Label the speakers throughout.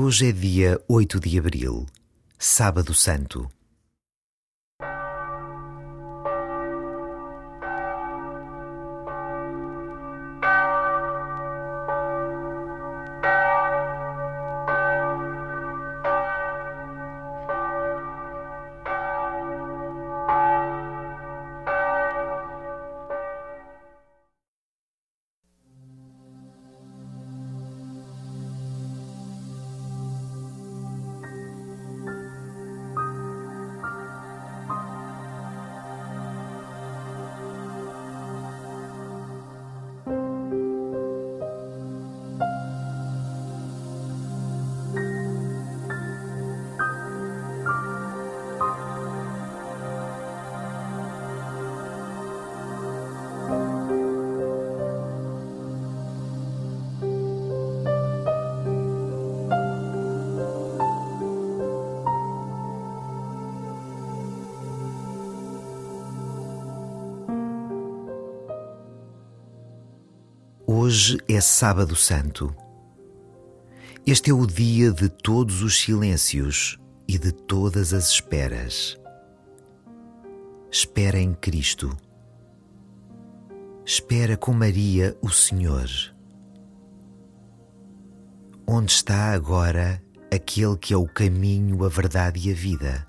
Speaker 1: Hoje é dia 8 de abril, Sábado Santo. Hoje é Sábado Santo. Este é o dia de todos os silêncios e de todas as esperas. Espera em Cristo. Espera com Maria o Senhor. Onde está agora aquele que é o caminho, a verdade e a vida?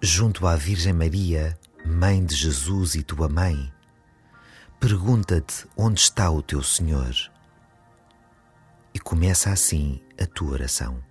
Speaker 1: Junto à Virgem Maria, Mãe de Jesus e tua mãe, pergunta-te onde está o teu Senhor. E começa assim a tua oração.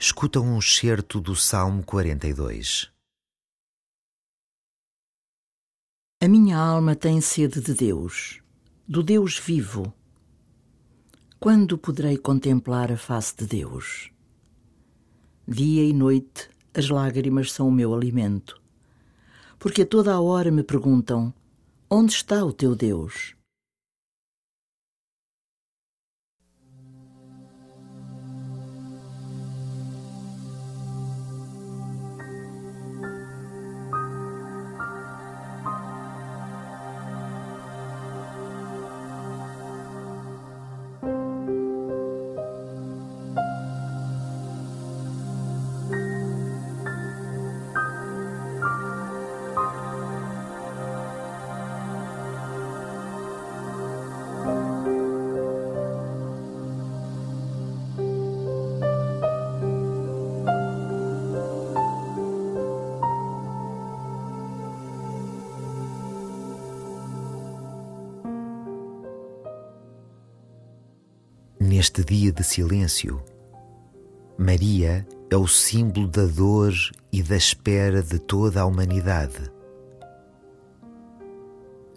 Speaker 1: Escuta um excerto do Salmo 42.
Speaker 2: A minha alma tem sede de Deus, do Deus vivo. Quando poderei contemplar a face de Deus? Dia e noite as lágrimas são o meu alimento, porque a toda a hora me perguntam: onde está o teu Deus?
Speaker 1: Neste dia de silêncio, Maria é o símbolo da dor e da espera de toda a humanidade.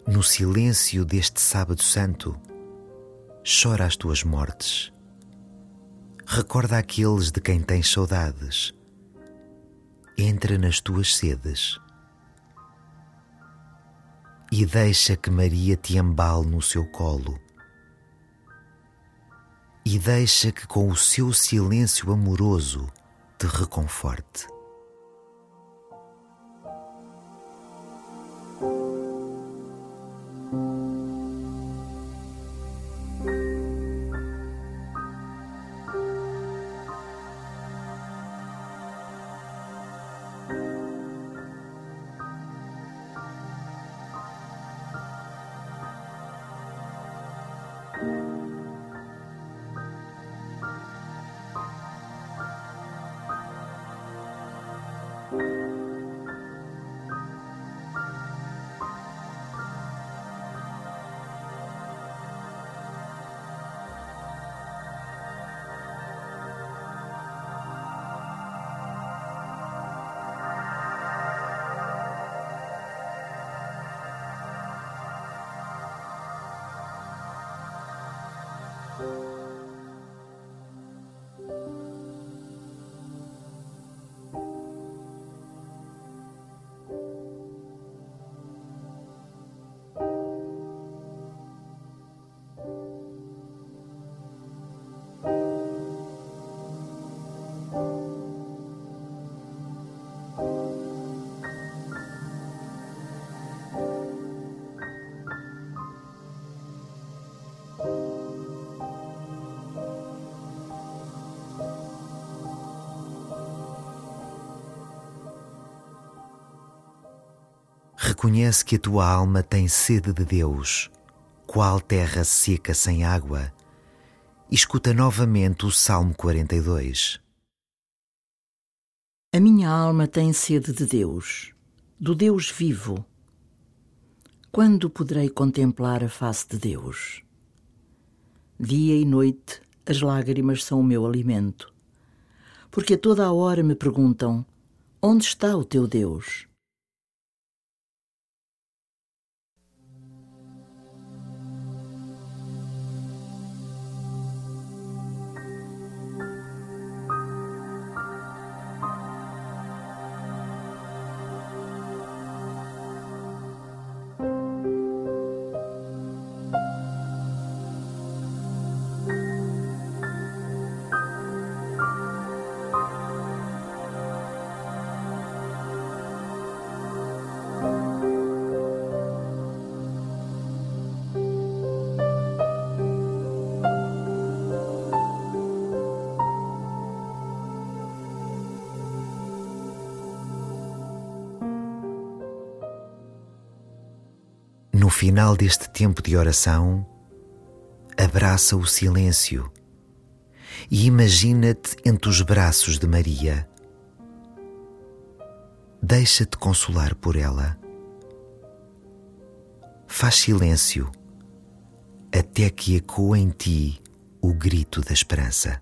Speaker 1: No silêncio deste Sábado Santo, chora as tuas mortes. Recorda aqueles de quem tens saudades. Entra nas tuas sedes. E deixa que Maria te embale no seu colo e deixa que com o seu silêncio amoroso te reconforte. Reconhece que a tua alma tem sede de Deus, qual terra seca sem água. Escuta novamente o Salmo 42.
Speaker 2: A minha alma tem sede de Deus, do Deus vivo. Quando poderei contemplar a face de Deus? Dia e noite as lágrimas são o meu alimento, porque a toda a hora me perguntam: onde está o teu Deus?
Speaker 1: No final deste tempo de oração, abraça o silêncio e imagina-te entre os braços de Maria. Deixa-te consolar por ela. Faz silêncio até que ecoe em ti o grito da esperança.